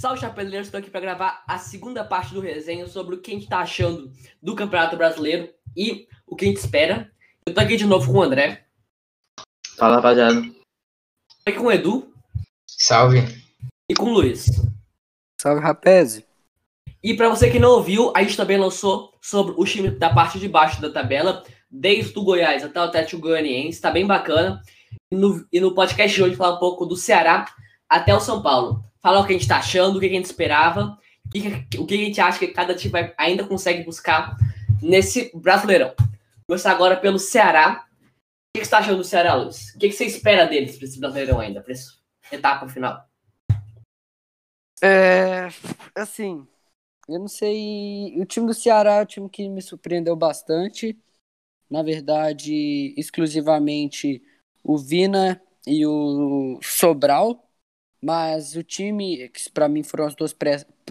Salve, Chapeleiros! Estou aqui para gravar a segunda parte do resenha sobre o que a gente está achando do Campeonato Brasileiro e o que a gente espera. Eu tô aqui de novo com o André. Fala, rapaziada. Aqui com o Edu. Salve. E com o Luiz. Salve, rapaz. E para você que não ouviu, a gente também lançou sobre o time da parte de baixo da tabela, desde o Goiás até o Atlético Goianiense, está bem bacana. E no, e no podcast de hoje falar um pouco do Ceará até o São Paulo. Falar o que a gente está achando, o que a gente esperava, o que, a gente acha que cada time ainda consegue buscar nesse Brasileirão. Começar agora pelo Ceará. O que você está achando do Ceará, Luiz? O que você espera deles para esse Brasileirão ainda, para essa etapa final? É, assim, eu não sei. O time do Ceará é o time que me surpreendeu bastante. Na verdade, exclusivamente o Vina e o Sobral. Mas o time, que para mim foram as duas,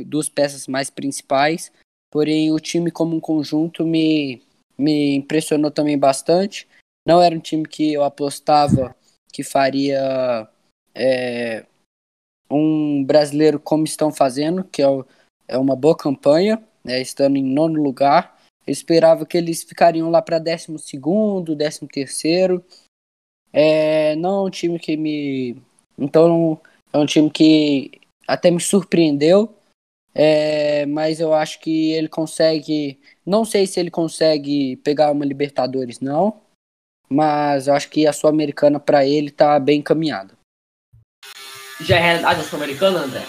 duas peças mais principais. Porém, o time como um conjunto me, me impressionou também bastante. Não era um time que eu apostava que faria é, um brasileiro como estão fazendo, que é, é uma boa campanha, né, estando em nono lugar. Eu esperava que eles ficariam lá para décimo segundo, décimo terceiro. É, não é um time que me. Então, é um time que até me surpreendeu. É, mas eu acho que ele consegue. Não sei se ele consegue pegar uma Libertadores, não. Mas eu acho que a Sul-Americana para ele tá bem encaminhada. Já é realidade a Sul-Americana, André?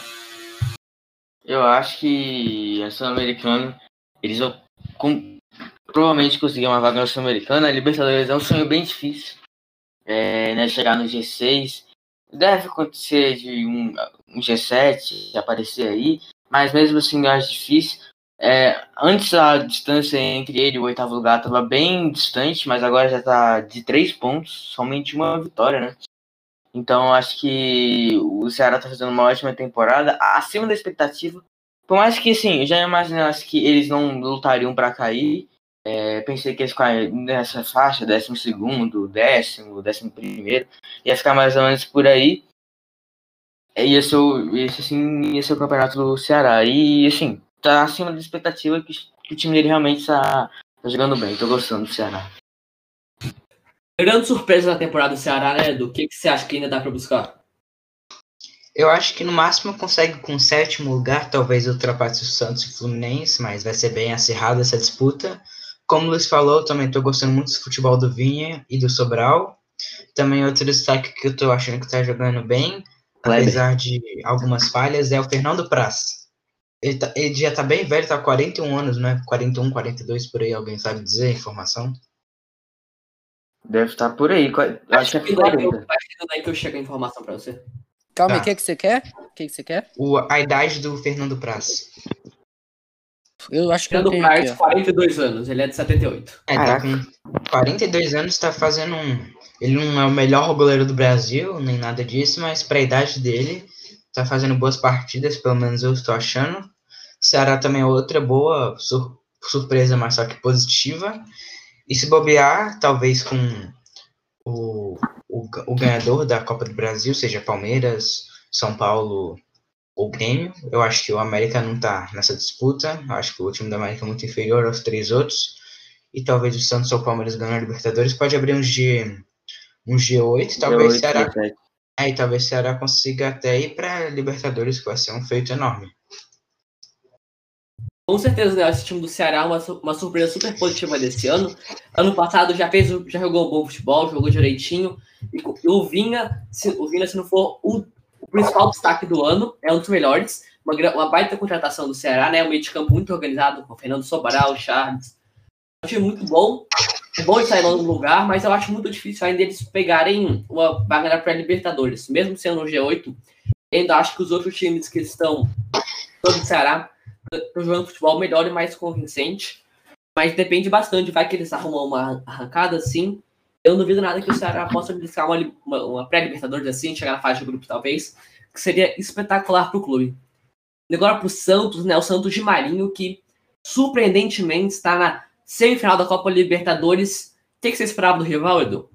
Eu acho que a Sul-Americana, eles vão com, provavelmente conseguir uma vaga na Sul-Americana. A Libertadores é um sonho bem difícil. É, né, chegar no G6. Deve acontecer de um, um G7 aparecer aí, mas mesmo assim eu acho difícil. É, antes a distância entre ele e o oitavo lugar estava bem distante, mas agora já está de três pontos, somente uma vitória, né? Então acho que o Ceará está fazendo uma ótima temporada, acima da expectativa. Por mais que, sim, eu já imaginasse que eles não lutariam para cair. É, pensei que ia ficar nessa faixa, décimo segundo, décimo, décimo primeiro, ia ficar mais ou menos por aí. Ia ser, esse, assim, ia ser o campeonato do Ceará. E, assim, tá acima da expectativa que, que o time dele realmente tá, tá jogando bem. Tô gostando do Ceará. Grande surpresa na temporada do Ceará, né, Do que, que você acha que ainda dá para buscar? Eu acho que no máximo consegue com o sétimo lugar, talvez ultrapasse o Santos e o Fluminense, mas vai ser bem acirrada essa disputa. Como o Luiz falou, também estou gostando muito do futebol do Vinha e do Sobral. Também outro destaque que eu estou achando que está jogando bem, Kleber. apesar de algumas falhas, é o Fernando Praz. Ele, tá, ele já está bem velho, está com 41 anos, né? 41, 42 por aí, alguém sabe dizer a informação? Deve estar por aí. Acho, acho que é 40. Acho que daí que eu chego a informação para você. Calma, tá. o que, que você quer? O que, que você quer? O, a idade do Fernando Praz. Eu acho que Fernando eu Praz, 42 anos, ele é de 78. É, tá com 42 anos, tá fazendo um. Ele não é o melhor goleiro do Brasil, nem nada disso, mas para a idade dele, tá fazendo boas partidas, pelo menos eu estou achando. Ceará também é outra boa sur surpresa, mas só que positiva. E se bobear, talvez com o, o, o ganhador da Copa do Brasil, seja Palmeiras, São Paulo ou Grêmio. Eu acho que o América não está nessa disputa. Eu acho que o time da América é muito inferior aos três outros. E talvez o Santos ou o Palmeiras ganhando a Libertadores pode abrir um, G, um G8. Talvez o Ceará, é, talvez Ceará consiga até ir para Libertadores, que vai ser um feito enorme. Com certeza, né? Esse time do Ceará é uma, uma surpresa super positiva desse ano. Ano passado já fez, já jogou bom futebol, jogou direitinho. E, o Vinha, se, o Vinha, se não for o, o, principal destaque do ano, é um dos melhores. Uma, uma baita contratação do Ceará, né? Um meio de campo muito organizado, com Fernando Sobral, Charles. Um time muito bom. É bom de sair no lugar, mas eu acho muito difícil ainda eles pegarem uma vaga para Libertadores. Mesmo sendo no G8, ainda acho que os outros times que estão todo o Ceará estão jogando futebol melhor e mais convincente. Mas depende bastante, vai que eles arrumam uma arrancada assim. Eu não duvido nada que o Ceará possa buscar uma, uma, uma pré-Libertadores assim, chegar na fase de grupo talvez, que seria espetacular para o clube. Agora para o Santos, né? O Santos de Marinho, que surpreendentemente está na semifinal da Copa Libertadores. O que, que você esperava do rival, Edu?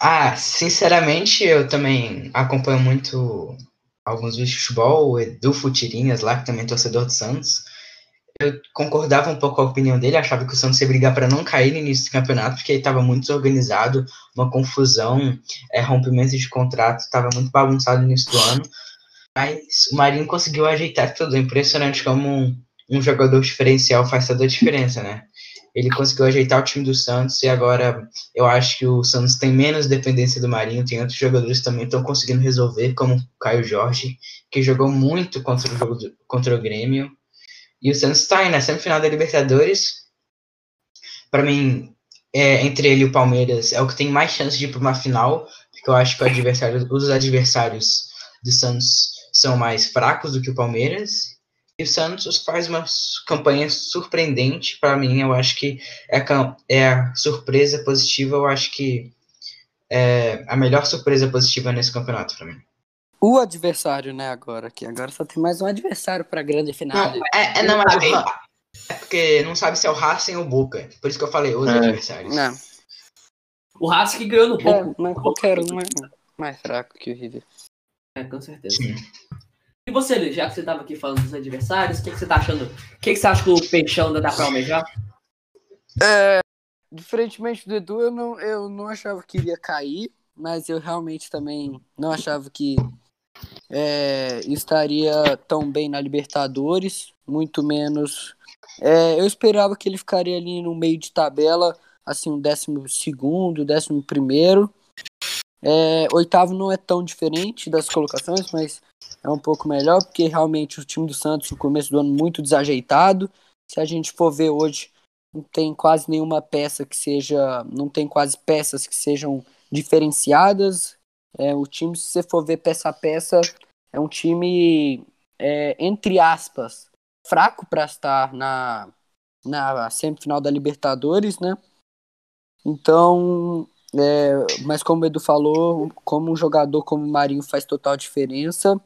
Ah, sinceramente, eu também acompanho muito alguns vídeos de futebol, o Edu Futirinhas lá, que também é torcedor do Santos. Eu concordava um pouco com a opinião dele, achava que o Santos ia brigar para não cair no início do campeonato, porque ele estava muito desorganizado, uma confusão, é, rompimento de contrato, estava muito bagunçado no início do ano. Mas o Marinho conseguiu ajeitar tudo. É impressionante como um, um jogador diferencial faz toda a diferença, né? Ele conseguiu ajeitar o time do Santos e agora eu acho que o Santos tem menos dependência do Marinho. Tem outros jogadores que também estão conseguindo resolver, como o Caio Jorge, que jogou muito contra o, contra o Grêmio. E o Santos está aí na semifinal da Libertadores. Para mim, é, entre ele e o Palmeiras, é o que tem mais chance de ir para uma final, porque eu acho que adversário, os adversários do Santos são mais fracos do que o Palmeiras. E o Santos faz uma campanha surpreendente para mim. Eu acho que é a, é a surpresa positiva. Eu acho que é a melhor surpresa positiva nesse campeonato para mim. O adversário, né, agora, que agora só tem mais um adversário para grande final. Não, é, é, não, mas é porque não sabe se é o Racing ou o Boca. Por isso que eu falei os é. adversários. Não. O Racing que ganhou no Boca. É, mas qualquer um é mais fraco que o River. É, com certeza. Sim. E você, já que você estava aqui falando dos adversários, o que, que você está achando? O que, que você acha que o Peixão ainda dá para almejar? É, diferentemente do Edu, eu não, eu não achava que iria cair, mas eu realmente também não achava que é, estaria tão bem na Libertadores, muito menos. É, eu esperava que ele ficaria ali no meio de tabela, assim, um décimo segundo, décimo primeiro. É, oitavo não é tão diferente das colocações, mas é um pouco melhor, porque realmente o time do Santos no começo do ano muito desajeitado. Se a gente for ver hoje, não tem quase nenhuma peça que seja. Não tem quase peças que sejam diferenciadas. É, o time, se você for ver peça a peça, é um time, é, entre aspas, fraco para estar na, na semifinal da Libertadores, né? Então, é, mas como o Edu falou, como um jogador como o Marinho faz total diferença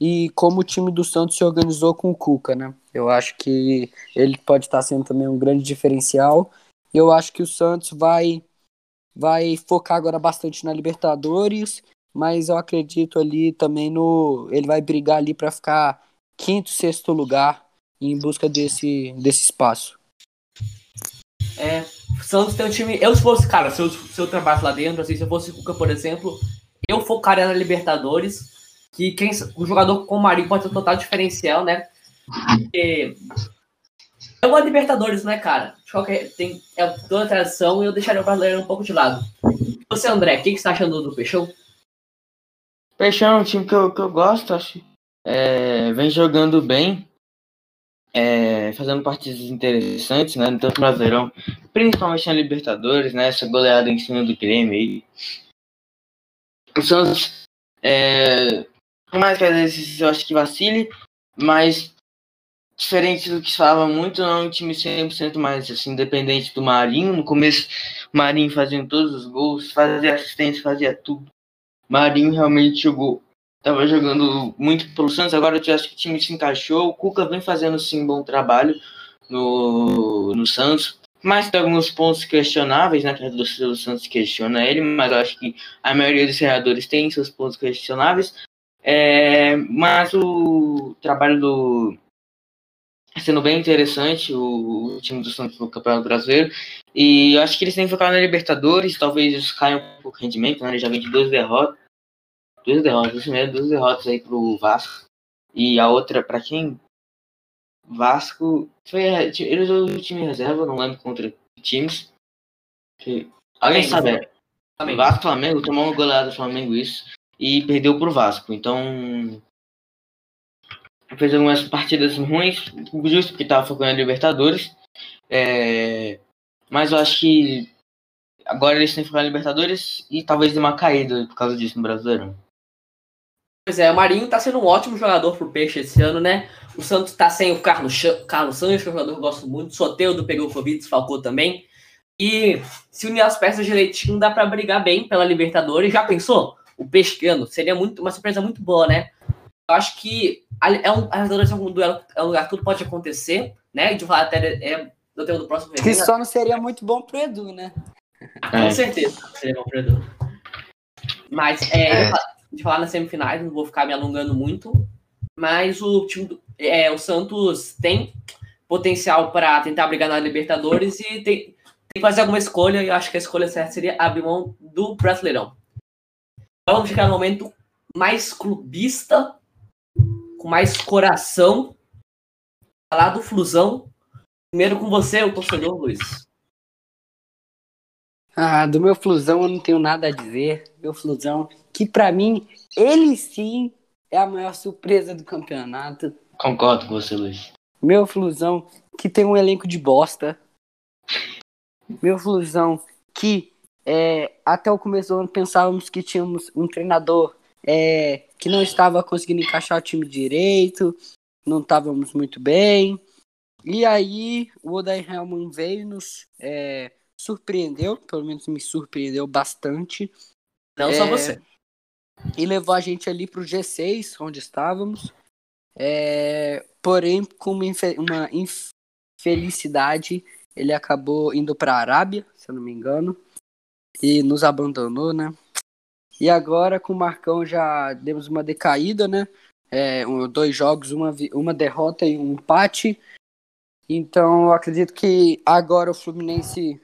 e como o time do Santos se organizou com o Cuca, né? Eu acho que ele pode estar sendo também um grande diferencial. Eu acho que o Santos vai vai focar agora bastante na Libertadores, mas eu acredito ali também no ele vai brigar ali para ficar quinto, sexto lugar em busca desse desse espaço. É, Santos tem um time. Eu, se fosse, cara, se eu, se eu lá dentro, assim, se eu fosse Cuca, por exemplo, eu focaria na Libertadores. Que quem, o jogador com o Marinho pode ter um total diferencial, né? Porque é uma Libertadores, né, cara? Qualquer, tem, é toda a tradição e eu deixaria o brasileiro um pouco de lado. Você, André, o que, que você tá achando do Peixão? Peixão é um time que eu, que eu gosto, acho. É, vem jogando bem é, fazendo partidas interessantes, né, tanto no Brasileirão, principalmente na Libertadores, né, essa goleada em cima do Grêmio aí. O Santos, é, mais que às vezes eu acho que vacile, mas diferente do que se falava muito, não é um time 100% mais assim, independente do Marinho. No começo, Marinho fazia todos os gols, fazia assistência, fazia tudo. Marinho realmente jogou estava jogando muito pelo Santos, agora eu acho que o time se encaixou. O Cuca vem fazendo sim um bom trabalho no, no Santos, mas tem alguns pontos questionáveis, né? Que do Santos questiona ele, mas eu acho que a maioria dos treinadores tem seus pontos questionáveis. É, mas o trabalho do sendo bem interessante o, o, time do Santos no Campeonato Brasileiro. E eu acho que eles têm que focar na Libertadores, talvez eles caiam um pouco de rendimento, né? Ele já vem de duas derrotas duas derrotas, isso mesmo, duas derrotas aí pro Vasco. E a outra, para quem? Vasco. Foi, eles o time reserva, não lembro contra times. Que, alguém sabe? Flamengo. Vasco Flamengo tomou uma goleada do Flamengo, isso. E perdeu pro Vasco. Então. Fez algumas partidas ruins, justo porque tava focando em Libertadores. É, mas eu acho que agora eles têm que focar em Libertadores e talvez de uma caída por causa disso no Brasileirão. Pois é, o Marinho tá sendo um ótimo jogador pro Peixe esse ano, né? O Santos tá sem o Carlos, Carlos Santos, que é um jogador que eu gosto muito. O Soteudo pegou o Covid, desfalcou também. E se unir as peças direitinho, dá para brigar bem pela Libertadores. Já pensou? O Peixe ano seria muito, uma surpresa muito boa, né? Eu acho que é um, a é um duelo, é um lugar que tudo pode acontecer, né? De falar até é, do tema do próximo Que só não seria muito bom pro Edu, né? Com certeza, seria bom pro Edu. Mas é, é. de falar nas semifinais, não vou ficar me alongando muito. Mas o time do, é, o Santos tem potencial para tentar brigar na Libertadores e tem, tem que fazer alguma escolha. E eu acho que a escolha certa seria abrir mão do Brasileirão. Vamos chegar no momento mais clubista, com mais coração. Falar do Flusão. Primeiro com você, o torcedor Luiz. Ah, do meu Flusão eu não tenho nada a dizer. Meu Flusão, que para mim, ele sim é a maior surpresa do campeonato. Concordo com você, Luiz. Meu Flusão, que tem um elenco de bosta. Meu Flusão, que é, até o começo do ano pensávamos que tínhamos um treinador é, que não estava conseguindo encaixar o time direito, não estávamos muito bem. E aí o Odair Helman veio e nos é, surpreendeu, pelo menos me surpreendeu bastante. Não só você. E levou a gente ali para o G6, onde estávamos. É, porém, com uma, uma infelicidade, ele acabou indo para a Arábia, se eu não me engano, e nos abandonou, né? E agora com o Marcão já demos uma decaída, né? É, dois jogos, uma, uma derrota e um empate. Então eu acredito que agora o Fluminense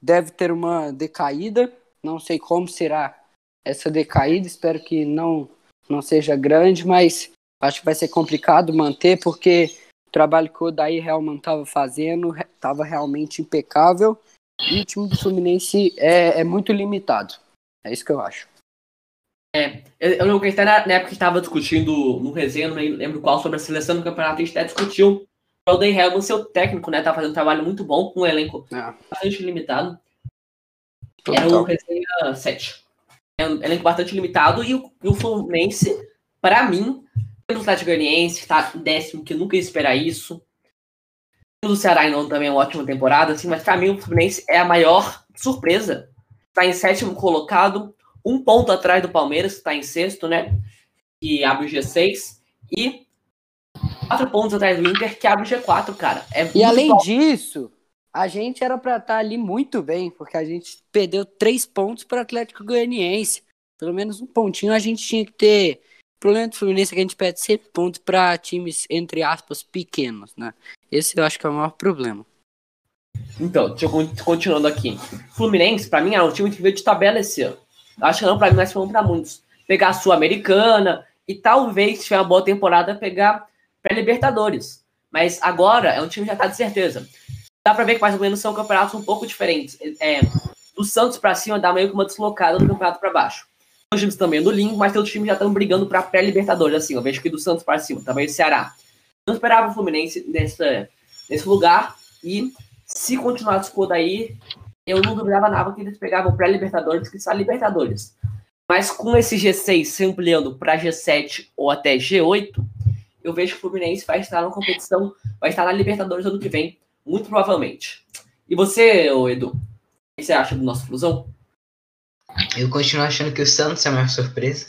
deve ter uma decaída. Não sei como será essa decaída, espero que não, não seja grande, mas acho que vai ser complicado manter, porque o trabalho que o Odair Helman estava fazendo estava realmente impecável e o time do Fluminense é, é muito limitado. É isso que eu acho. É, eu lembro que até na, época que estava discutindo no resenha, não lembro qual, sobre a seleção do campeonato, a gente até discutiu o Odair Helman, seu técnico, né, tá fazendo um trabalho muito bom, com um elenco é. bastante limitado. Total. Era o resenha 7. É um elenco bastante limitado e o, e o Fluminense, para mim, pelo Atlético Goianiense, tá décimo, que eu nunca ia esperar isso. O Ceará não também é uma ótima temporada, assim, mas para mim o Fluminense é a maior surpresa. Está em sétimo colocado, um ponto atrás do Palmeiras, que está em sexto, né? Que abre o G6. E quatro pontos atrás do Inter, que abre o G4, cara. É e além bom. disso, a gente era para estar tá ali muito bem, porque a gente perdeu três pontos para o Atlético Goianiense. Pelo menos um pontinho a gente tinha que ter. O problema do Fluminense é que a gente perde sempre pontos para times, entre aspas, pequenos, né? Esse eu acho que é o maior problema. Então, eu continuando aqui. Fluminense, para mim, é um time que veio de tabela esse ano. Acho que não para mim, mas foi para muitos. Pegar a Sul-Americana e talvez, se tiver uma boa temporada, pegar pré-Libertadores. Mas agora é um time que já tá de certeza dá pra ver que mais ou menos são campeonatos um pouco diferentes. É, do Santos pra cima dá meio que uma deslocada do campeonato pra baixo. Os times também do limbo, mas outros times já estão brigando pra pré-Libertadores, assim. Eu vejo que do Santos pra cima, também o Ceará. Não esperava o Fluminense nessa, nesse lugar. E se continuar a disputa aí, eu não duvidava nada que eles pegavam pré-Libertadores, que são Libertadores. Mas com esse G6 se ampliando para G7 ou até G8, eu vejo que o Fluminense vai estar na competição, vai estar na Libertadores ano que vem, muito provavelmente. E você, Edu, o que você acha do nosso Flusão? Eu continuo achando que o Santos é a maior surpresa,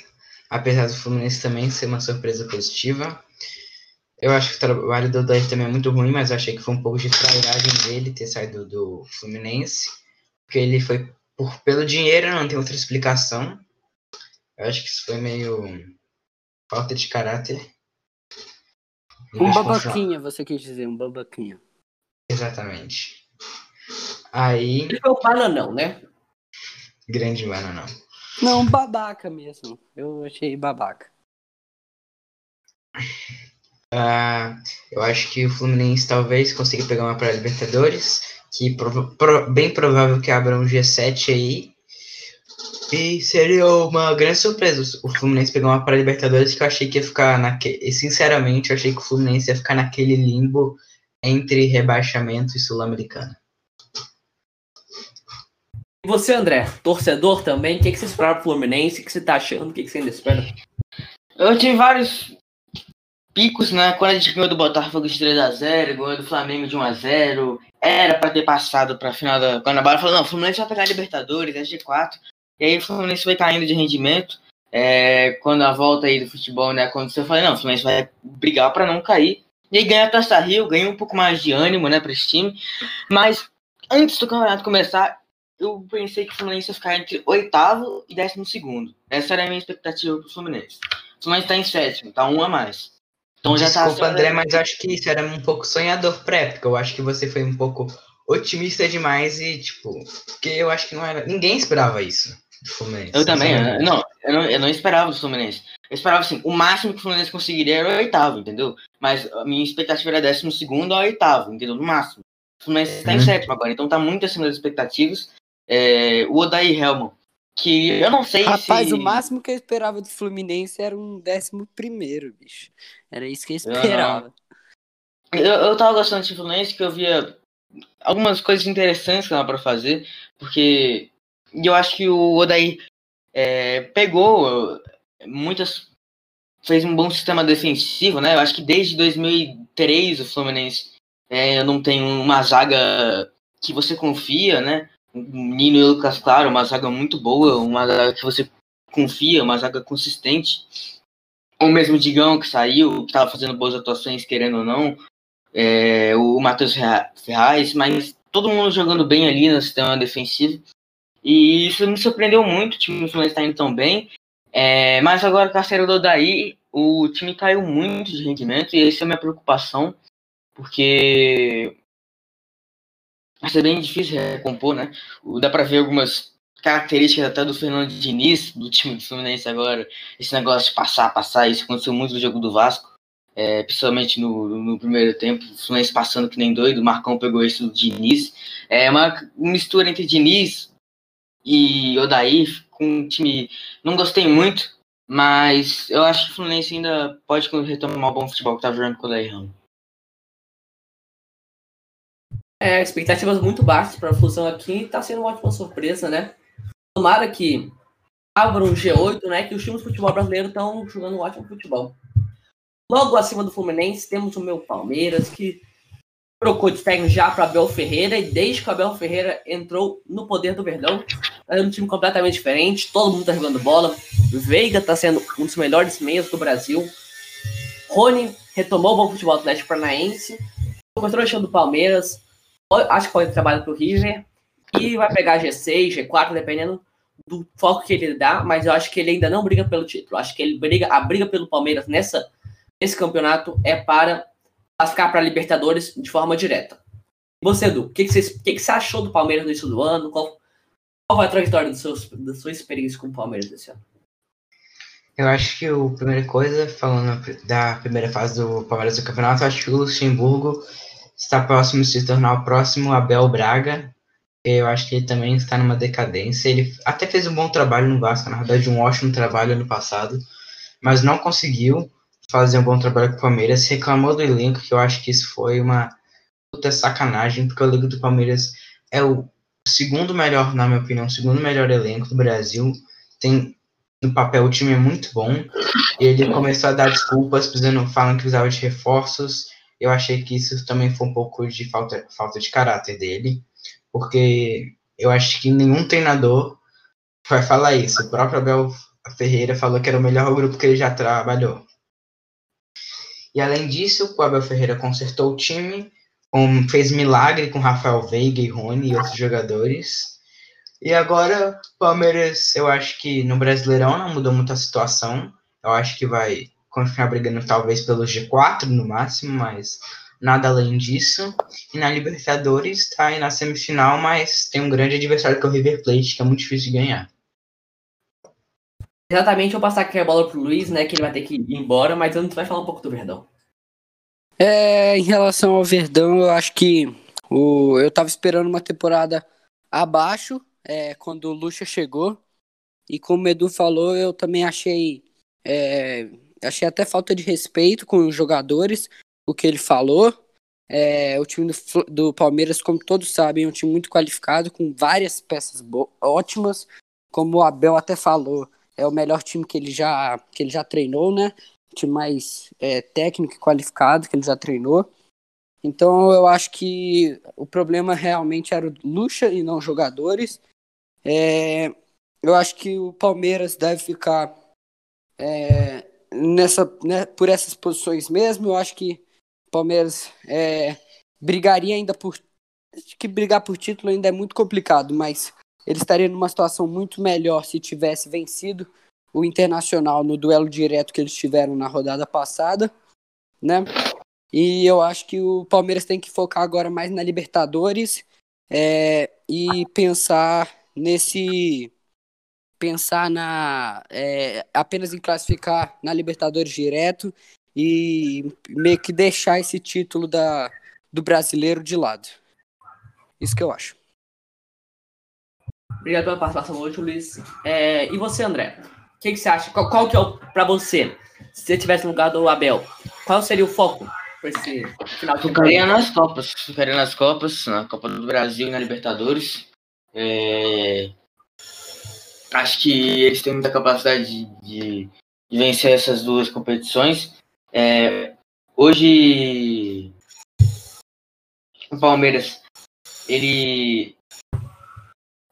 apesar do Fluminense também ser uma surpresa positiva. Eu acho que o trabalho do Odair também é muito ruim, mas eu achei que foi um pouco de trairagem dele ter saído do Fluminense, porque ele foi por, pelo dinheiro, não tem outra explicação. Eu acho que isso foi meio falta de caráter. Um babaquinha, você quis dizer, um babaquinha. Exatamente. Aí. Ele foi o bananão, né? Grande bananão. Não, babaca mesmo. Eu achei babaca. Uh, eu acho que o Fluminense talvez consiga pegar uma para Libertadores, que prov pro bem provável que abra um G7 aí. E seria uma grande surpresa o Fluminense pegar uma para Libertadores que eu achei que ia ficar naquele. Sinceramente, eu achei que o Fluminense ia ficar naquele limbo entre rebaixamento e Sul-Americana. E você, André, torcedor também, o que, que você espera pro Fluminense? O que você tá achando? O que, que você ainda espera? Eu tive vários picos, né? Quando a gente ganhou do Botafogo de 3x0, ganhou do Flamengo de 1x0, era para ter passado pra final da Guanabara, falou, não, o Fluminense vai pegar a Libertadores, é G4. E aí o Fluminense foi caindo de rendimento. É, quando a volta aí do futebol, né, aconteceu, eu falei, não, o Fluminense vai brigar para não cair. E aí ganha a Taça Rio, ganha um pouco mais de ânimo, né, para esse time. Mas antes do campeonato começar, eu pensei que o Fluminense ia ficar entre oitavo e décimo segundo. Essa era a minha expectativa pro Fluminense. O Fluminense tá em sétimo, tá um a mais. Então já Desculpa, tá André, mas acho que isso era um pouco sonhador pré, época Eu acho que você foi um pouco otimista demais e, tipo, porque eu acho que não era. Ninguém esperava isso do Fluminense. Eu também, eu, não, eu não, eu não esperava do Fluminense. Eu esperava assim, o máximo que o Fluminense conseguiria era o oitavo, entendeu? Mas a minha expectativa era décimo segundo ao oitavo, entendeu? No máximo. O Fluminense está uhum. em sétimo agora, então tá muito acima das expectativas. É, o Odair Helman, que eu não sei Rapaz, se... o máximo que eu esperava do Fluminense era um décimo primeiro, bicho. Era isso que eu esperava. Eu, eu tava gostando desse Fluminense, que eu via algumas coisas interessantes que dava pra fazer, porque eu acho que o Odair é, pegou muitas... fez um bom sistema defensivo, né? Eu acho que desde 2003 o Fluminense é, não tem uma zaga que você confia, né? Nino e Lucas Claro, uma zaga muito boa, uma zaga que você confia, uma zaga consistente. Ou mesmo o Digão que saiu, que estava fazendo boas atuações, querendo ou não. É, o Matheus Ferraz, mas todo mundo jogando bem ali no sistema defensivo. E isso me surpreendeu muito, o time do Fluminense está indo tão bem. É, mas agora com a série do Odaí, o time caiu muito de rendimento e essa é a minha preocupação, porque vai ser bem difícil recompor, né? Dá para ver algumas características até do Fernando Diniz, do time do Fluminense agora, esse negócio de passar, passar, isso aconteceu muito no jogo do Vasco, é, principalmente no, no, primeiro tempo, o Fluminense passando que nem doido, o Marcão pegou isso do Diniz, é uma mistura entre Diniz e Odair, com um time, não gostei muito, mas eu acho que o Fluminense ainda pode retomar o bom futebol que tá jogando com o Odair Ramos. É, expectativas muito baixas para a fusão aqui está sendo uma ótima surpresa, né? Tomara que abra um G8, né? Que os times de futebol brasileiro estão jogando um ótimo futebol. Logo acima do Fluminense temos o meu Palmeiras, que trocou de técnico já para Abel Ferreira, e desde que o Abel Ferreira entrou no poder do Verdão, é um time completamente diferente, todo mundo está jogando bola. Veiga está sendo um dos melhores meios do Brasil. Rony retomou o bom futebol atlético paranaense. O controle do Palmeiras, acho que pode trabalhar o River e vai pegar G6, G4, dependendo do foco que ele dá, mas eu acho que ele ainda não briga pelo título. Acho que ele briga, a briga pelo Palmeiras nessa, nesse campeonato é para ficar para Libertadores de forma direta. você, Edu, o que, que, você, que, que você achou do Palmeiras no início do ano? Qual, qual foi a trajetória do seus, da sua experiência com o Palmeiras esse ano? Eu acho que a primeira coisa, falando da primeira fase do Palmeiras do campeonato, acho que o Luxemburgo está próximo de se tornar o próximo Abel Braga. Eu acho que ele também está numa decadência. Ele até fez um bom trabalho no Vasco, na verdade, um ótimo trabalho ano passado, mas não conseguiu fazer um bom trabalho com o Palmeiras. Reclamou do elenco, que eu acho que isso foi uma puta sacanagem, porque o elenco do Palmeiras é o segundo melhor, na minha opinião, o segundo melhor elenco do Brasil. Tem no papel o time é muito bom. Ele começou a dar desculpas, precisando, falando que precisava de reforços eu achei que isso também foi um pouco de falta, falta de caráter dele, porque eu acho que nenhum treinador vai falar isso. O próprio Abel Ferreira falou que era o melhor grupo que ele já trabalhou. E além disso, o Abel Ferreira consertou o time, um, fez milagre com Rafael Veiga e Rony e outros jogadores. E agora, Palmeiras, eu acho que no Brasileirão não mudou muito a situação. Eu acho que vai continuar brigando talvez pelo G4 no máximo, mas nada além disso. E na Libertadores está aí na semifinal, mas tem um grande adversário que é o River Plate, que é muito difícil de ganhar. Exatamente, eu vou passar aqui a bola pro Luiz, né, que ele vai ter que ir embora, mas antes vai falar um pouco do Verdão. É, em relação ao Verdão, eu acho que o, eu tava esperando uma temporada abaixo, é, quando o Lucha chegou, e como o Edu falou, eu também achei é, Achei até falta de respeito com os jogadores, o que ele falou. É, o time do, do, Palmeiras, como todos sabem, é um time muito qualificado, com várias peças ótimas. Como o Abel até falou, é o melhor time que ele já, que ele já treinou, né? O time mais é, técnico e qualificado que ele já treinou. Então eu acho que o problema realmente era o Lucha e não jogadores. É, eu acho que o Palmeiras deve ficar é, nessa, né, por essas posições mesmo. Eu acho que Palmeiras é, brigaria ainda por. Acho que brigar por título ainda é muito complicado, mas ele estaria numa situação muito melhor se tivesse vencido o Internacional no duelo direto que eles tiveram na rodada passada, né? E eu acho que o Palmeiras tem que focar agora mais na Libertadores é, e pensar nesse pensar na é, apenas em classificar na Libertadores direto e meio que deixar esse título da, do brasileiro de lado. Isso que eu acho. Obrigado pela participação hoje, Luiz. É, e você, André? O que, que, você acha? Qual, qual que é o para você? Se você tivesse no lugar do Abel, qual seria o foco para esse final de Ficaria nas Copas. Ficaria nas Copas, na Copa do Brasil e na Libertadores. É... Acho que eles têm muita capacidade de, de, de vencer essas duas competições. É... Hoje, o Palmeiras, ele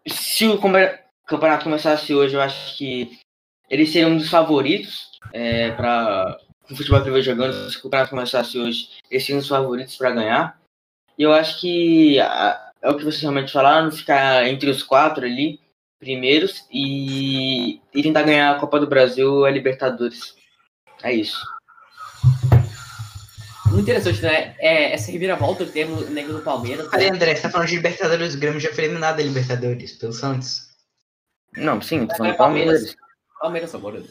se o campeonato começasse hoje, eu acho que ele seria um dos favoritos é, para o futebol que vejo jogando. Se o campeonato começasse hoje, eles seriam um dos favoritos para ganhar. E eu acho que é o que vocês realmente falaram, ficar entre os quatro ali, primeiros, e, e tentar ganhar a Copa do Brasil a Libertadores. É isso. Muito interessante, né? É, essa reviravolta que no Negro do Palmeiras. Peraí, né? André, você tá falando de Libertadores, o Grêmio já foi eliminado da Libertadores, pelo Santos. Não, sim, tô falando do Palmeiras. Palmeiras, agora.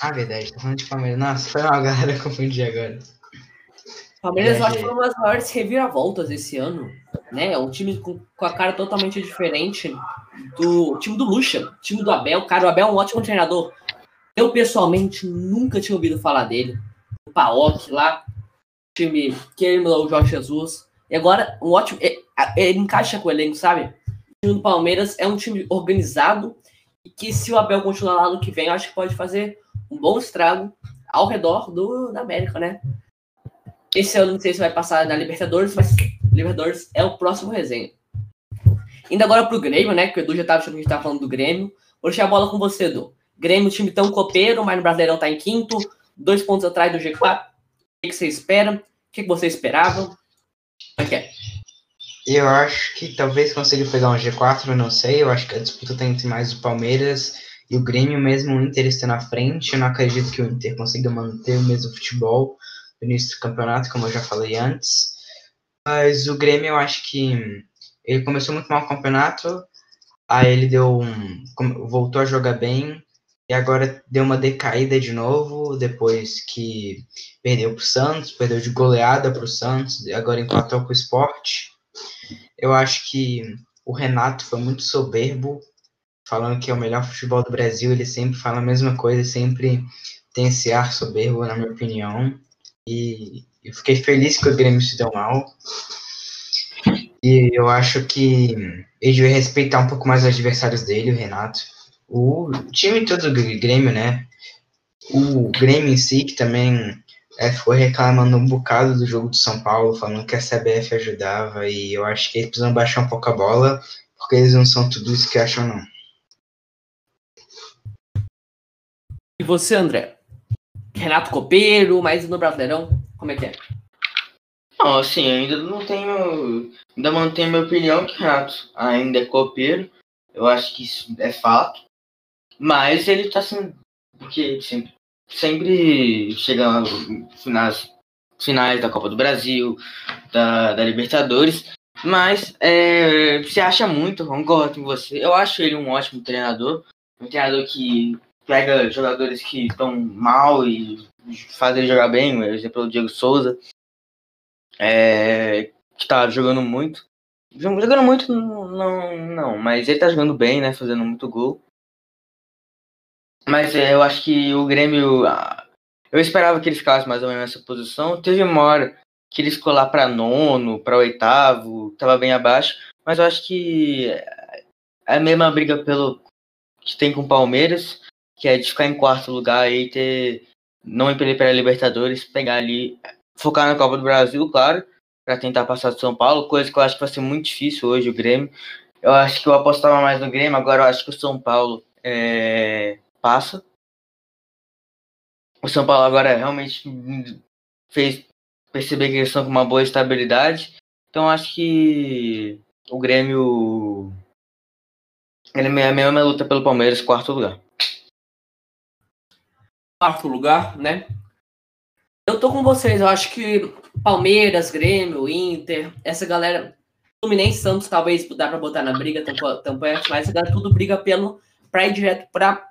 Ah, verdade, tá falando de Palmeiras. Nossa, foi uma galera, confundi agora. Palmeiras, eu acho que foi uma das maiores reviravoltas esse ano, né? É um time com, com a cara totalmente diferente do time do Lucha, time do Abel. Cara, o Abel é um ótimo treinador. Eu, pessoalmente, nunca tinha ouvido falar dele. O Paok lá, time que mudou o Jorge Jesus. E agora, um ótimo. Ele, é, ele encaixa com o elenco, sabe? O time do Palmeiras é um time organizado e que, se o Abel continuar lá no que vem, acho que pode fazer um bom estrago ao redor do, da América, né? Esse ano não sei se vai passar na Libertadores, mas Libertadores é o próximo resenha. Indo agora pro Grêmio, né? Que o Edu já tava achando que a gente tava falando do Grêmio. Vou deixar a bola com você, Edu. Grêmio, time tão copeiro, mas no Brasileirão tá em quinto, dois pontos atrás do G4 que você espera? O que você esperava? Como é que é? Eu acho que talvez consiga pegar um G4, eu não sei. Eu acho que a disputa tem entre mais o Palmeiras e o Grêmio, mesmo o Inter está na frente. Eu não acredito que o Inter consiga manter o mesmo futebol no início do campeonato, como eu já falei antes. Mas o Grêmio, eu acho que ele começou muito mal o campeonato, aí ele deu um, voltou a jogar bem, e agora deu uma decaída de novo, depois que perdeu para o Santos, perdeu de goleada para o Santos, agora empatou com o esporte. Eu acho que o Renato foi muito soberbo, falando que é o melhor futebol do Brasil, ele sempre fala a mesma coisa, sempre tem esse ar soberbo, na minha opinião. E eu fiquei feliz que o Grêmio se deu mal. E eu acho que ele devia respeitar um pouco mais os adversários dele, o Renato o time todo do Grêmio, né? O Grêmio em si, que também é, foi reclamando um bocado do jogo do São Paulo, falando que a CBF ajudava, e eu acho que eles precisam baixar um pouco a bola, porque eles não são tudo isso que acham, não. E você, André? Renato Copeiro, mas no Brasileirão, como é que é? Não, assim, ainda não tenho. Ainda mantenho minha opinião que Renato ainda é copeiro. Eu acho que isso é fato. Mas ele tá assim, porque sempre, sempre chega nas finais da Copa do Brasil, da, da Libertadores. Mas é, você acha muito, concordo com você. Eu acho ele um ótimo treinador. Um treinador que pega jogadores que estão mal e faz ele jogar bem, por exemplo, o Diego Souza, é, que tá jogando muito. Jogando muito, não, não, mas ele tá jogando bem, né? Fazendo muito gol. Mas é, eu acho que o Grêmio. Eu esperava que ele ficasse mais ou menos nessa posição. Teve uma hora que ele ficou lá para nono, para oitavo, estava bem abaixo. Mas eu acho que é a mesma briga pelo que tem com o Palmeiras, que é de ficar em quarto lugar e ter. Não ir para a Libertadores, pegar ali. Focar na Copa do Brasil, claro, para tentar passar do São Paulo, coisa que eu acho que vai ser muito difícil hoje o Grêmio. Eu acho que eu apostava mais no Grêmio, agora eu acho que o São Paulo é, passa. O São Paulo agora realmente fez perceber que eles estão com uma boa estabilidade. Então acho que o Grêmio Ele é a mesma luta pelo Palmeiras, quarto lugar. Quarto lugar, né? Eu tô com vocês, eu acho que Palmeiras, Grêmio, Inter, essa galera, Fluminense, Santos, talvez dá pra botar na briga, tampouco, mas essa galera tudo briga pelo, pra ir direto pra,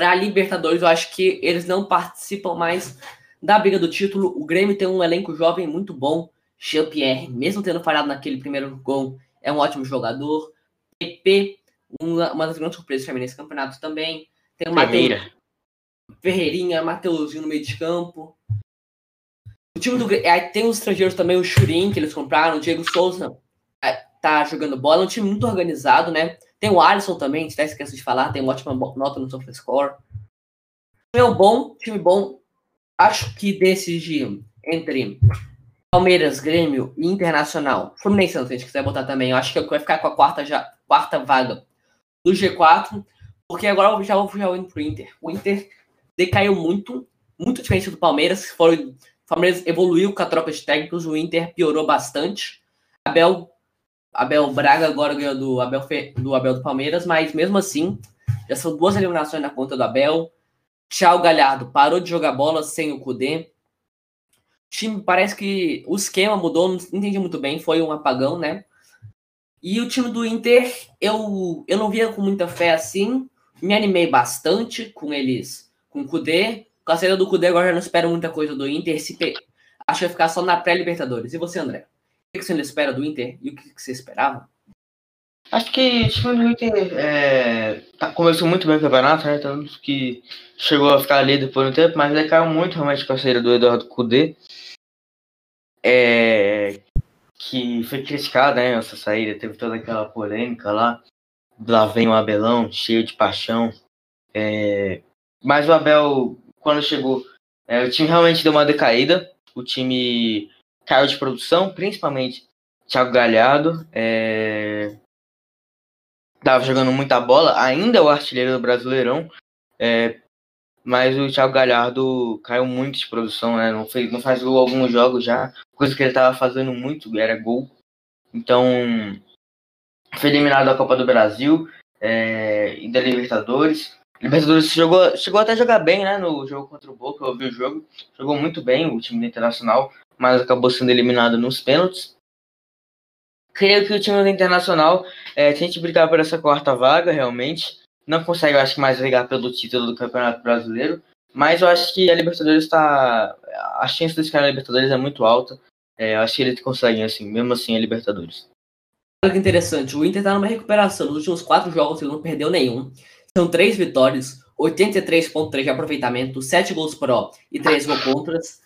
pra Libertadores. Eu acho que eles não participam mais da briga do título. O Grêmio tem um elenco jovem muito bom. Jean-Pierre, mesmo tendo falhado naquele primeiro gol, é um ótimo jogador. PP, uma, uma das grandes surpresas femininas nesse campeonato também. Tem o Matheus Ferreirinha, Mateuzinho no meio de campo. O time do aí tem os estrangeiros também, o Churin, que eles compraram, o Diego Souza é, tá jogando bola, é um time muito organizado, né? Tem o Alisson também, até esqueço de falar, tem uma ótima nota no SofaScore. Um bom, time bom. Acho que desses de entre Palmeiras, Grêmio e Internacional, Fluminense, se a gente quiser botar também, eu acho que vai ficar com a quarta, já, quarta vaga do G4, porque agora eu já vou já indo pro Inter. O Inter decaiu muito, muito diferente do Palmeiras, foi, o Palmeiras evoluiu com a troca de técnicos, o Inter piorou bastante. Abel, Abel Braga agora ganhou do Abel, do Abel do Palmeiras, mas mesmo assim, já são duas eliminações na conta do Abel. Tchau Galhardo parou de jogar bola sem o Cudê time parece que o esquema mudou, não entendi muito bem, foi um apagão, né? E o time do Inter, eu, eu não via com muita fé assim, me animei bastante com eles, com o Kudê. Com a saída do Kudê, agora já não espero muita coisa do Inter, se pe... acho que vai ficar só na pré-Libertadores. E você, André? Que você ainda espera do Inter e o que você esperava? Acho que o time do Inter é, tá, começou muito bem o campeonato, né? Tanto que chegou a ficar líder por um tempo, mas ele caiu muito realmente com a saída do Eduardo Kudê é, que foi criticada né, essa saída, teve toda aquela polêmica lá. Lá vem o Abelão, cheio de paixão. É, mas o Abel, quando chegou, é, o time realmente deu uma decaída. O time caiu de produção, principalmente Thiago Galhardo. É, tava jogando muita bola, ainda é o artilheiro do Brasileirão. É, mas o Thiago Galhardo caiu muito de produção, né? Não, fez, não faz gol alguns jogos já. Coisa que ele estava fazendo muito era gol. Então, foi eliminado da Copa do Brasil é, e da Libertadores. Libertadores chegou, chegou até a jogar bem, né? No jogo contra o Boca, eu vi o jogo. Jogou muito bem o time do Internacional, mas acabou sendo eliminado nos pênaltis. Creio que o time do Internacional é, tente brigar por essa quarta vaga, realmente não consegue, eu acho que, mais brigar pelo título do Campeonato Brasileiro. Mas eu acho que a Libertadores está. A chance desse cara na Libertadores é muito alta. É, eu acho que eles conseguem, assim, mesmo assim, a Libertadores. Olha que interessante, o Inter está numa recuperação. Nos últimos quatro jogos ele não perdeu nenhum. São três vitórias, 83,3% de aproveitamento, 7 gols pró e 3 gols contras,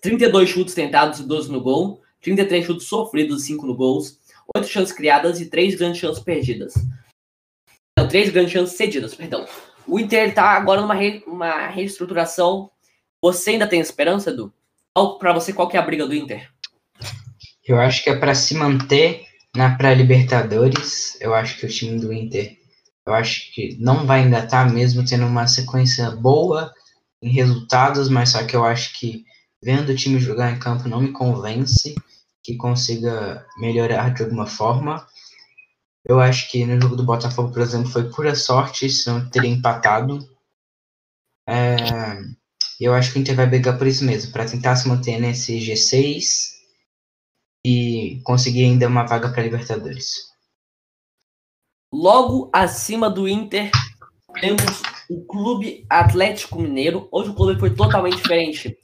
32 chutes tentados e 12 no gol, 33 chutes sofridos e 5 no gols, 8 chances criadas e 3 grandes chances perdidas. Não, três grandes chances cedidas, perdão. O Inter está agora numa re, uma reestruturação. Você ainda tem esperança, Edu? Para você, qual que é a briga do Inter? Eu acho que é para se manter na pré-Libertadores. Eu acho que o time do Inter, eu acho que não vai ainda estar tá mesmo tendo uma sequência boa em resultados, mas só que eu acho que vendo o time jogar em campo não me convence que consiga melhorar de alguma forma. Eu acho que no jogo do Botafogo, por exemplo, foi pura sorte, senão teria empatado. É, eu acho que o Inter vai brigar por isso mesmo, para tentar se manter nesse G6 e conseguir ainda uma vaga para Libertadores. Logo acima do Inter, temos o Clube Atlético Mineiro. Hoje o clube foi totalmente diferente.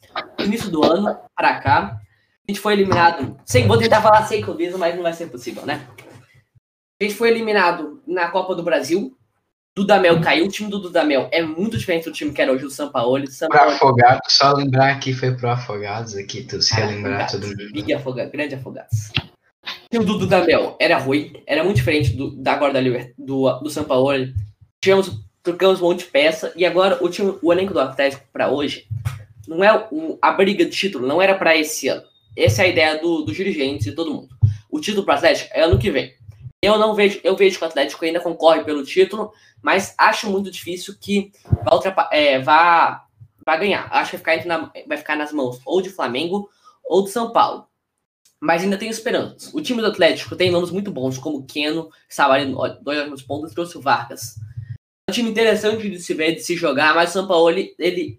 Início do ano, para cá, a gente foi eliminado. Sem, vou tentar falar sem clubismo, mas não vai ser possível, né? A gente foi eliminado na Copa do Brasil. Dudamel caiu. O time do Dudamel é muito diferente do time que era hoje o Paulo. São Paulo... Afogados, só lembrar que foi pro Afogados aqui, tu se lembrar todo mundo. Big Afogados, grande Afogados. O time do Dudamel era ruim, era muito diferente do, da agora da Liber, do, do São Paulo. Tivemos, trocamos um monte de peça e agora o time, o elenco do Atlético para hoje não é o, a briga de título, não era para esse ano. Essa é a ideia do, dos dirigentes e todo mundo. O título para Atlético é ano que vem. Eu não vejo, eu vejo que o Atlético ainda concorre pelo título, mas acho muito difícil que vá, é, vá, vá ganhar. Acho que vai ficar, na, vai ficar nas mãos ou de Flamengo ou de São Paulo. mas ainda tenho esperanças. O time do Atlético tem nomes muito bons, como o Keno, ali dois anos pontos, trouxe o Vargas. É um time interessante de se ver, de se jogar, mas o São Paulo, ele, ele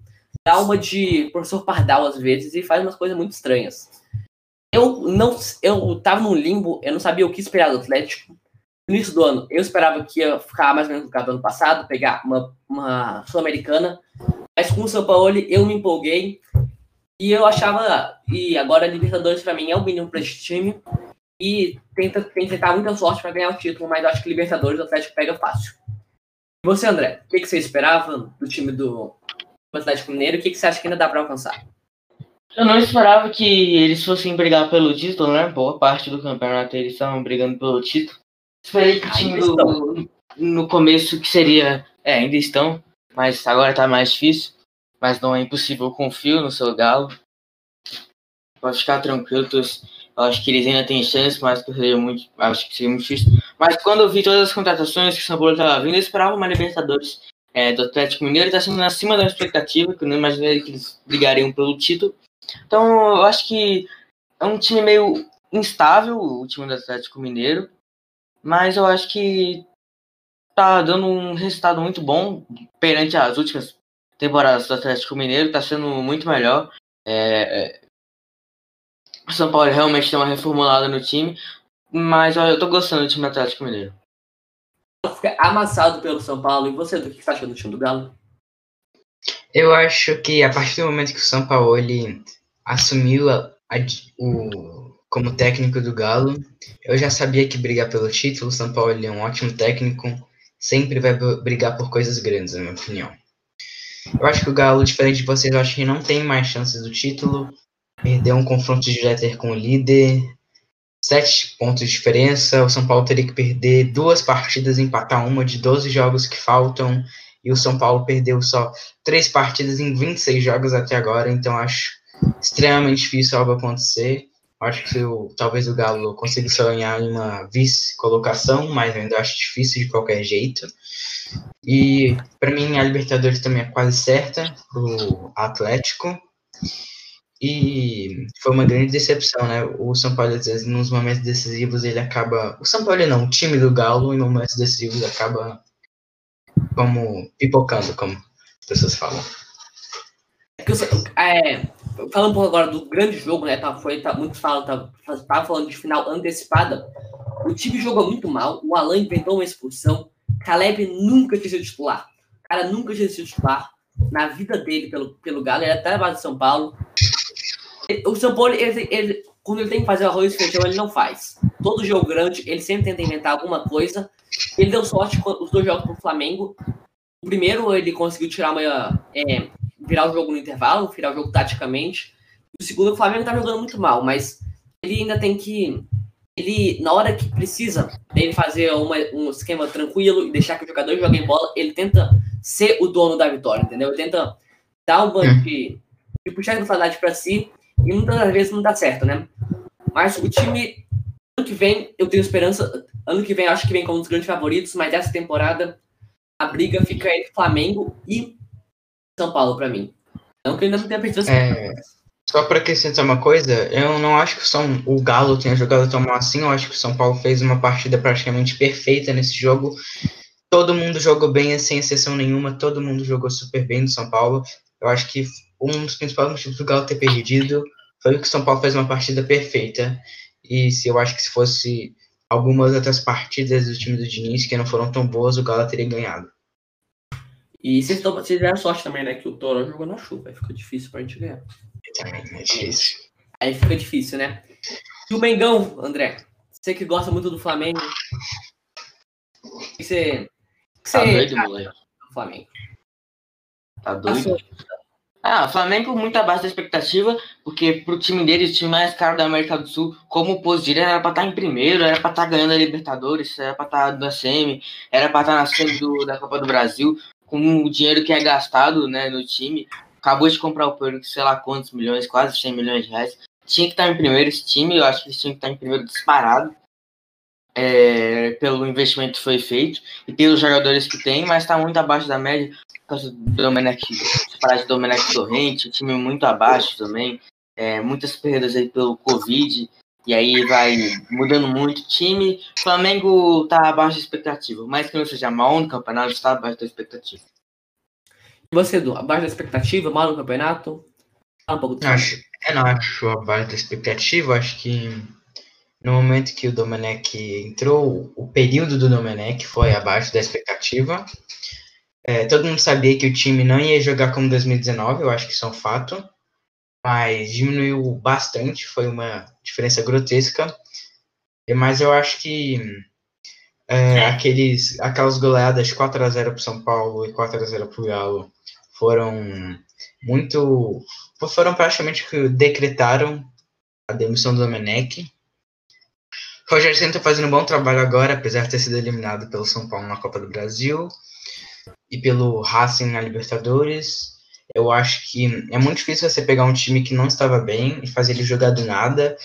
dá uma de professor Pardal às vezes e faz umas coisas muito estranhas. Eu não, eu tava num limbo, eu não sabia o que esperar do Atlético. No início do ano, eu esperava que ia ficar mais ou menos no caso do ano passado, pegar uma, uma Sul-Americana, mas com o São Paulo eu me empolguei e eu achava, e agora a Libertadores para mim é o mínimo para esse time. E tenta, tem que tentar muita sorte para ganhar o título, mas eu acho que Libertadores o Atlético pega fácil. E você, André, o que, que você esperava do time do Atlético Mineiro? O que, que você acha que ainda dá para alcançar? Eu não esperava que eles fossem brigar pelo título, né? Boa parte do campeonato eles estavam brigando pelo título. Esperei que o time do, no começo que seria. É, ainda estão, mas agora tá mais difícil mas não é impossível. Eu confio no seu Galo. Pode ficar tranquilo. Eu acho que eles ainda têm chance, mas que seria muito, acho que seria muito difícil. Mas quando eu vi todas as contratações que o São Paulo estava vindo, eu esperava uma Libertadores é, do Atlético Mineiro. Está sendo acima da expectativa, que eu não imaginei que eles brigariam pelo título. Então, eu acho que é um time meio instável, o time do Atlético Mineiro. Mas eu acho que tá dando um resultado muito bom perante as últimas temporada do Atlético Mineiro está sendo muito melhor. É, é, o São Paulo realmente tem uma reformulada no time, mas eu estou gostando do time do Atlético Mineiro. Fica amassado pelo São Paulo. E você, do que você acha do time do Galo? Eu acho que a partir do momento que o São Paulo ele assumiu a, a, o, como técnico do Galo, eu já sabia que brigar pelo título, o São Paulo ele é um ótimo técnico, sempre vai brigar por coisas grandes, na minha opinião. Eu acho que o Galo, diferente de vocês, eu acho que não tem mais chances do título. Perdeu um confronto direto com o líder. Sete pontos de diferença. O São Paulo teria que perder duas partidas, empatar uma de 12 jogos que faltam. E o São Paulo perdeu só três partidas em 26 jogos até agora. Então acho extremamente difícil algo acontecer. Acho que o, talvez o Galo consiga sonhar em uma vice-colocação, mas ainda acho difícil de qualquer jeito. E para mim a Libertadores também é quase certa pro Atlético. E foi uma grande decepção, né? O São Paulo, às vezes, nos momentos decisivos, ele acaba. O São Paulo não, o time do Galo, em momentos decisivos, acaba como pipocando, como as pessoas falam. É, é, falando um pouco agora do grande jogo, né? Tá, foi, tá, muitos falam, tá, tava falando de final antecipada. O time jogou muito mal, o Alan inventou uma expulsão, Caleb nunca tinha sido titular. O cara nunca tinha sido titular na vida dele pelo, pelo Galo. Ele até base de São Paulo. O São Paulo, ele, ele, quando ele tem que fazer o arroz e feijão, ele não faz. Todo jogo grande, ele sempre tenta inventar alguma coisa. Ele deu sorte com os dois jogos pro Flamengo. O primeiro, ele conseguiu tirar uma. É, virar o jogo no intervalo, virar o jogo taticamente. O segundo, o Flamengo tá jogando muito mal, mas ele ainda tem que ele, na hora que precisa ele fazer uma, um esquema tranquilo e deixar que o jogador jogue bola, ele tenta ser o dono da vitória, entendeu? Ele tenta dar um banho de, de puxar a responsabilidade para si e muitas das vezes não dá certo, né? Mas o time, ano que vem, eu tenho esperança. Ano que vem, acho que vem como um dos grandes favoritos, mas essa temporada a briga fica entre Flamengo e São Paulo para mim. Não que eu ainda não tenha perdido é... Só para acrescentar uma coisa, eu não acho que o, São, o Galo tenha jogado tão mal assim. Eu acho que o São Paulo fez uma partida praticamente perfeita nesse jogo. Todo mundo jogou bem, sem exceção nenhuma. Todo mundo jogou super bem no São Paulo. Eu acho que um dos principais motivos do Galo ter perdido foi que o São Paulo fez uma partida perfeita. E se eu acho que se fosse algumas outras partidas do time do Diniz que não foram tão boas, o Galo teria ganhado. E vocês, tiveram sorte também, né? Que o Toro jogou na chuva. Aí fica difícil pra gente ganhar. Também é difícil. Aí fica difícil, né? E o Mengão, André? Você que gosta muito do Flamengo. O que você. Que tá doido, moleque. Flamengo. Tá doido? Ah, o Flamengo muito abaixo da expectativa, porque pro time dele, o time mais caro da América do Sul, como o dele era pra estar tá em primeiro, era pra estar tá ganhando a Libertadores, era pra estar tá na SEMI, era pra estar na SEMI do, da Copa do Brasil, com o dinheiro que é gastado né, no time acabou de comprar o por sei lá quantos milhões, quase 100 milhões de reais. Tinha que estar em primeiro esse time, eu acho que eles tinham que estar em primeiro disparado. É, pelo investimento que foi feito e pelos jogadores que tem, mas está muito abaixo da média causa do Domenech, separar de Domenech Torrente, time muito abaixo também, é, muitas perdas aí pelo Covid, E aí vai mudando muito o time. O Flamengo tá abaixo da expectativa. Mais que não seja mal no campeonato, está abaixo da expectativa. E você, Edu, abaixo da expectativa, mal no campeonato? Fala um pouco do Acho, eu não acho abaixo da expectativa. Acho que no momento que o Domenech entrou, o período do Domenech foi abaixo da expectativa. É, todo mundo sabia que o time não ia jogar como 2019, eu acho que isso é um fato mas diminuiu bastante, foi uma diferença grotesca. Mas eu acho que é, aqueles, aquelas goleadas 4 a 0 para São Paulo e 4 a 0 para o Galo foram muito. foram praticamente que decretaram a demissão do Domenech. O Rogério Senna está fazendo um bom trabalho agora, apesar de ter sido eliminado pelo São Paulo na Copa do Brasil e pelo Racing na Libertadores. Eu acho que é muito difícil você pegar um time que não estava bem e fazer ele jogar do nada.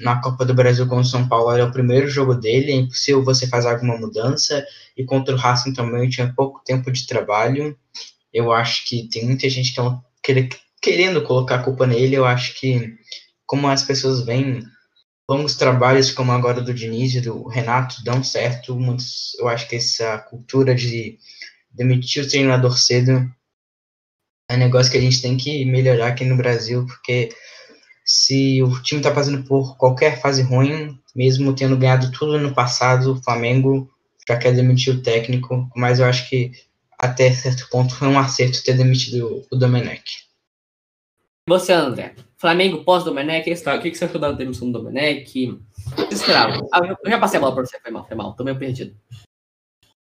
Na Copa do Brasil com o São Paulo era o primeiro jogo dele, é impossível você fazer alguma mudança. E contra o Racing também tinha pouco tempo de trabalho. Eu acho que tem muita gente que é querendo colocar a culpa nele. Eu acho que, como as pessoas veem longos trabalhos como agora do Diniz e do Renato dão certo, muitos, eu acho que essa cultura de demitir o treinador cedo é um negócio que a gente tem que melhorar aqui no Brasil, porque se o time está passando por qualquer fase ruim, mesmo tendo ganhado tudo no passado, o Flamengo já quer demitir o técnico, mas eu acho que até certo ponto foi um acerto ter demitido o Domenech. Você, André, Flamengo pós-Domenech, o que você achou da demissão do Domenech? Esperava. Ah, eu já passei a bola para você, foi mal, foi mal, tô meio perdido.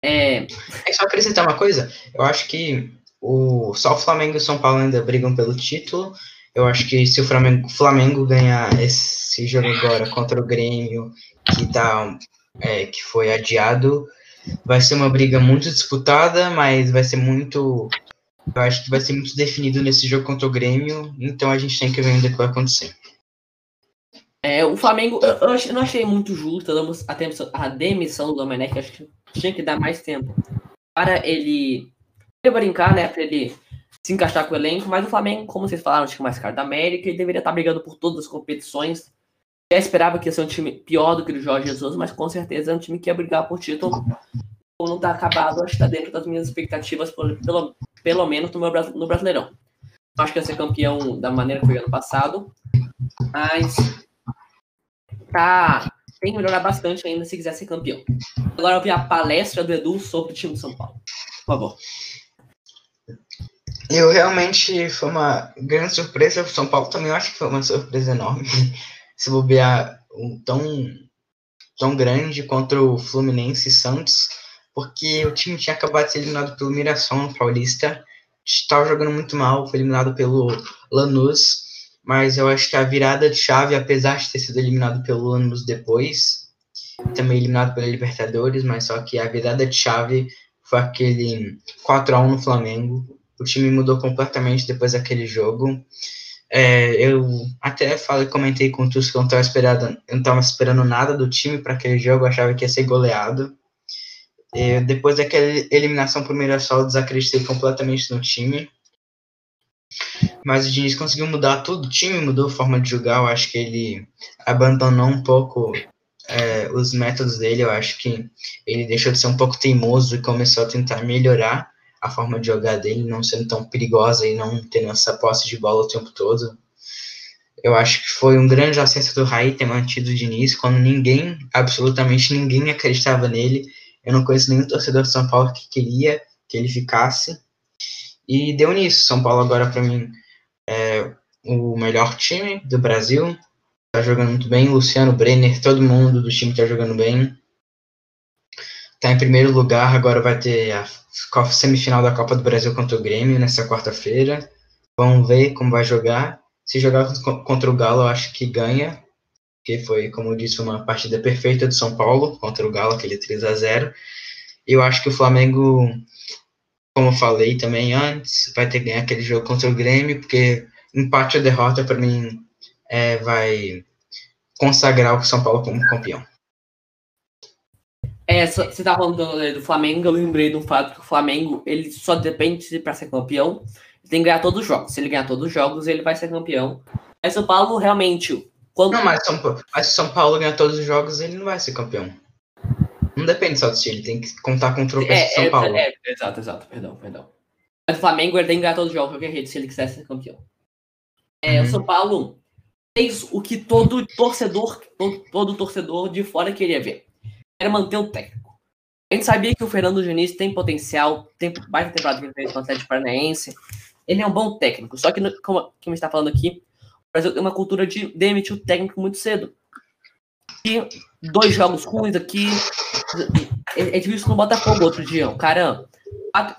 É... é só acrescentar uma coisa, eu acho que o, só o Flamengo e o São Paulo ainda brigam pelo título. Eu acho que se o Flamengo, Flamengo ganhar esse jogo agora contra o Grêmio, que, tá, é, que foi adiado, vai ser uma briga muito disputada, mas vai ser muito. Eu acho que vai ser muito definido nesse jogo contra o Grêmio, então a gente tem que ver ainda o que vai acontecer. É, o Flamengo, eu, eu não achei muito justa a demissão do Domenech, acho que tinha que dar mais tempo para ele brincar, né, para ele se encaixar com o elenco, mas o Flamengo, como vocês falaram, tinha mais cara da América e deveria estar brigando por todas as competições. Já esperava que ia ser um time pior do que o Jorge Jesus, mas com certeza é um time que ia brigar por título. Não está acabado, acho que está dentro das minhas expectativas, pelo, pelo menos no, meu, no Brasileirão. Acho que ia ser campeão da maneira que foi ano passado, mas tá, tem que melhorar bastante ainda se quiser ser campeão. Agora eu vi a palestra do Edu sobre o time de São Paulo. Por favor. Eu realmente foi uma grande surpresa. O São Paulo também eu acho que foi uma surpresa enorme. Se bobear um tão, tão grande contra o Fluminense e Santos, porque o time tinha acabado de ser eliminado pelo Mirassol no Paulista. Estava jogando muito mal, foi eliminado pelo Lanús, mas eu acho que a virada de chave, apesar de ter sido eliminado pelo Lanús depois, também eliminado pela Libertadores, mas só que a virada de chave foi aquele 4 a 1 no Flamengo, o time mudou completamente depois daquele jogo. É, eu até falei, comentei com o Tusk que eu não estava esperando, não estava esperando nada do time para aquele jogo, achava que ia ser goleado. E depois daquela eliminação por Mirassol, desacreditei completamente no time. Mas o Diniz conseguiu mudar tudo, o time mudou a forma de jogar, eu acho que ele abandonou um pouco é, os métodos dele, eu acho que ele deixou de ser um pouco teimoso e começou a tentar melhorar a forma de jogar dele, não sendo tão perigosa e não tendo essa posse de bola o tempo todo. Eu acho que foi um grande acerto do Raí ter mantido o Diniz quando ninguém, absolutamente ninguém acreditava nele. Eu não conheço nenhum torcedor de São Paulo que queria que ele ficasse. E deu nisso. São Paulo agora, para mim, é o melhor time do Brasil. Tá jogando muito bem. Luciano, Brenner, todo mundo do time tá jogando bem. Tá em primeiro lugar, agora vai ter a semifinal da Copa do Brasil contra o Grêmio nessa quarta-feira. Vamos ver como vai jogar. Se jogar contra o Galo, eu acho que ganha, que foi, como eu disse, uma partida perfeita do São Paulo contra o Galo, aquele 3 a 0 Eu acho que o Flamengo, como eu falei também antes, vai ter que ganhar aquele jogo contra o Grêmio, porque empate ou derrota, para mim, é, vai consagrar o São Paulo como campeão. É, você tá falando do, do, Flamengo, eu lembrei de um fato que o Flamengo, ele só depende para ser campeão, ele tem que ganhar todos os jogos. Se ele ganhar todos os jogos, ele vai ser campeão. Mas o Paulo, realmente, Quando... Não, mas, São, mas se São Paulo ganhar todos os jogos, ele não vai ser campeão. Não depende só do time, tem que contar com o tropeço é, de São é, Paulo. É, exato, exato, perdão, perdão. Mas o Flamengo ele tem que ganhar todos os jogos, qualquer jeito, se ele quiser ser campeão. É, Uhum. O São Paulo fez o que todo torcedor, todo, todo torcedor de fora queria ver. Era manter o técnico. A gente sabia que o Fernando Diniz tem potencial, tem mais temporada que ele fez com o Atlético Paranaense. Ele é um bom técnico, só que, no- como, como está falando aqui, o Brasil tem uma cultura de demitir o técnico muito cedo. E dois jogos ruins aqui. A gente viu isso no Botafogo outro dia. O cara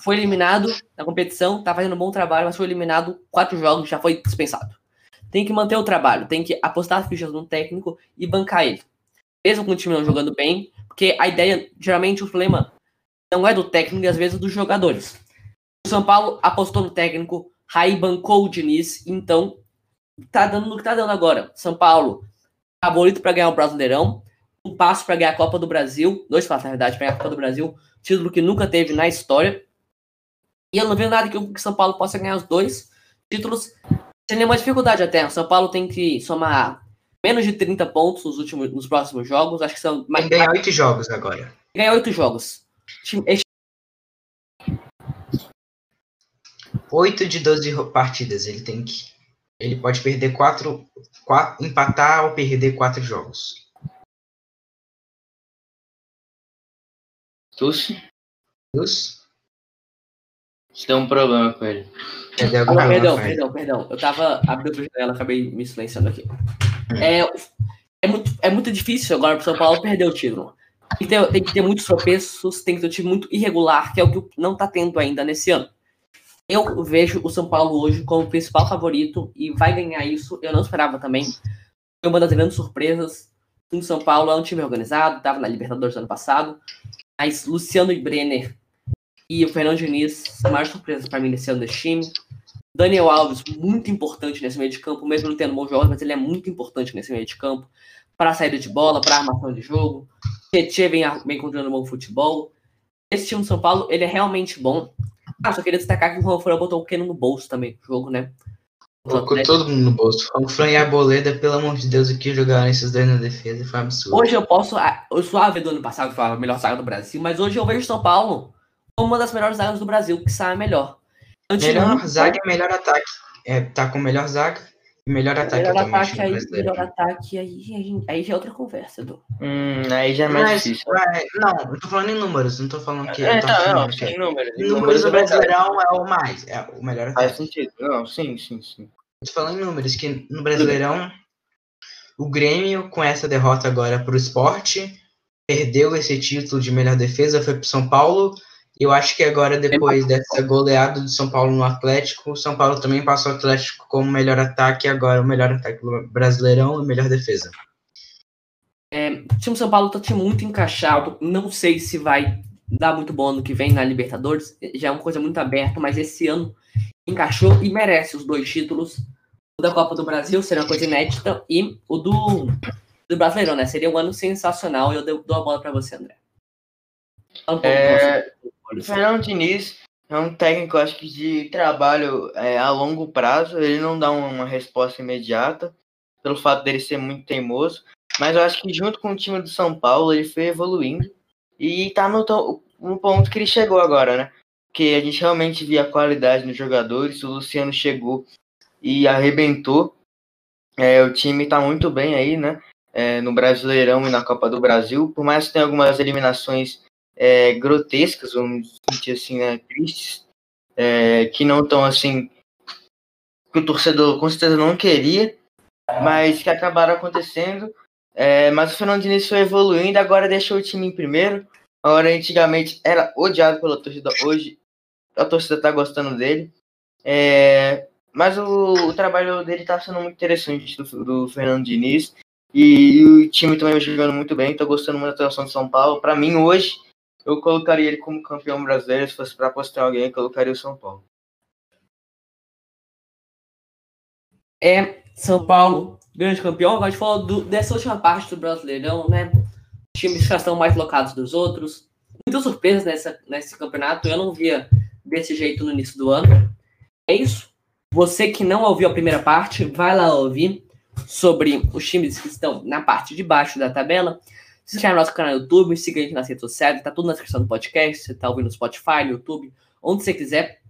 foi eliminado na competição, tá fazendo um bom trabalho, mas foi eliminado quatro jogos, já foi dispensado. Tem que manter o trabalho, tem que apostar as fichas no técnico e bancar ele. Mesmo com o time não jogando bem, porque a ideia, geralmente, o problema não é do técnico e às vezes dos jogadores. O São Paulo apostou no técnico, Raí bancou o Diniz, então tá dando no que tá dando agora. São Paulo, favorito para ganhar o Brasileirão, um passo para ganhar a Copa do Brasil, dois passos, na verdade, para ganhar a Copa do Brasil, título que nunca teve na história. E eu não vejo nada que o São Paulo possa ganhar os dois títulos sem nenhuma dificuldade até. O São Paulo tem que somar menos de 30 pontos nos últimos nos próximos jogos. Acho que são Tem mais que ganhar oito jogos agora. ganhar oito jogos. Oito de 12 ro- partidas. Ele tem que. Ele pode perder quatro. quatro empatar ou perder quatro jogos. Tuxi, Isso? você tem um problema com ele. Ah, algum não, problema perdão, perdão, perdão. Eu tava abrindo a janela, acabei me silenciando aqui. É, é, muito, é muito difícil agora pro São Paulo perder o título. Tem que, ter, tem que ter muitos tropeços, tem que ter um time muito irregular, que é o que não tá tendo ainda nesse ano. Eu vejo o São Paulo hoje como o principal favorito e vai ganhar isso. Eu não esperava também. Foi uma das grandes surpresas. O São Paulo é um time organizado, estava na Libertadores ano passado. Mas Luciano e Brenner e o Fernando Diniz a maior surpresa para mim nesse ano desse time. Daniel Alves, muito importante nesse meio de campo, mesmo não tendo bons jogos, mas ele é muito importante nesse meio de campo para saída de bola, para armação de jogo. Tietchan vem, vem encontrando bom futebol. Esse time do São Paulo, ele é realmente bom. Ah, só queria destacar que o Juan Fran botou o Keno no bolso também, no jogo, né? Colocou todo mundo no bolso. O Fran e a Boleda, pelo amor de Deus, o que jogaram esses dois na defesa foi um absurdo. Hoje eu posso. ah, O Suave do ano passado foi a melhor zaga do Brasil, mas hoje eu vejo São Paulo como uma das melhores zagas do Brasil, que sai melhor. Melhor zaga e melhor ataque. É, tá com melhor zaga melhor ataque Melhor ataque aí, melhor ataque aí, aí, aí já é outra conversa, Edu. Hum, aí já é mais Mas, difícil. vai, não, eu tô falando em números, não tô falando que. É, tô não, não, é. sem números. Em números é o Brasileirão é o mais, é o melhor Faz ataque. sentido. Não, sim, sim, sim. Eu tô falando em números, que no Brasileirão, o Grêmio, com essa derrota agora pro esporte, perdeu esse título de melhor defesa, foi pro São Paulo. E eu acho que agora, depois dessa goleada do São Paulo no Atlético, o São Paulo também passou o Atlético como melhor ataque, agora o melhor ataque do Brasileirão e melhor defesa. O time do São Paulo tá time muito encaixado. Não sei se vai dar muito bom ano que vem na Libertadores. Já é uma coisa muito aberta, mas esse ano encaixou e merece os dois títulos. O da Copa do Brasil seria uma coisa inédita e o do, do Brasileirão, né? Seria um ano sensacional e eu dou a bola pra você, André. Um É, O Fernando Diniz é um técnico, acho que de trabalho é, a longo prazo. Ele não dá uma resposta imediata, pelo fato dele ser muito teimoso. Mas eu acho que junto com o time do São Paulo, ele foi evoluindo e tá no, no ponto que ele chegou agora, né? Porque a gente realmente via a qualidade nos jogadores. O Luciano chegou e arrebentou. É, o time tá muito bem aí, né? É, no Brasileirão e na Copa do Brasil. Por mais que tenha algumas eliminações é, grotescas, vamos sentir assim, né, tristes, é, que não estão assim, que o torcedor com certeza não queria, mas que acabaram acontecendo. É, mas o Fernando Diniz foi evoluindo, agora deixou o time em primeiro. Agora, antigamente era odiado pela torcida, hoje a torcida tá gostando dele. É, mas o, o trabalho dele tá sendo muito interessante do, do Fernando Diniz. E, o time também jogando muito bem, tô gostando muito da atuação de São Paulo. Para mim, hoje, eu colocaria ele como campeão brasileiro. Se fosse para apostar alguém, colocaria o São Paulo. é São Paulo, grande campeão. Agora a gente falou do- dessa última parte do Brasileirão, né? Os times já estão mais locados dos outros. Muitas surpresas nessa, nesse campeonato. Eu não via desse jeito no início do ano. É isso. Você que não ouviu a primeira parte, vai lá ouvir. sobre os times que estão na parte de baixo da tabela, se inscreve no nosso canal no YouTube, siga a gente nas redes sociais, tá tudo na descrição do podcast, você tá ouvindo no Spotify, no YouTube, onde você quiser.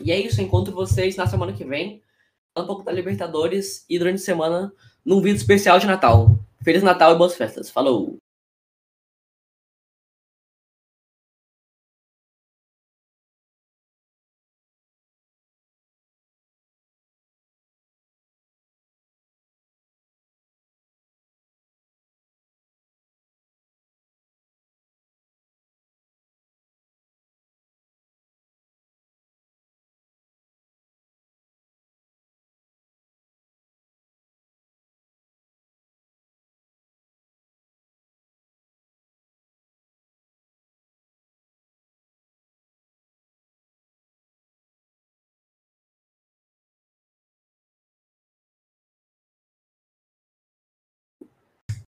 E é isso, encontro vocês na semana que vem, um pouco da Libertadores e durante a semana num vídeo especial de Natal. Feliz Natal e boas festas. Falou!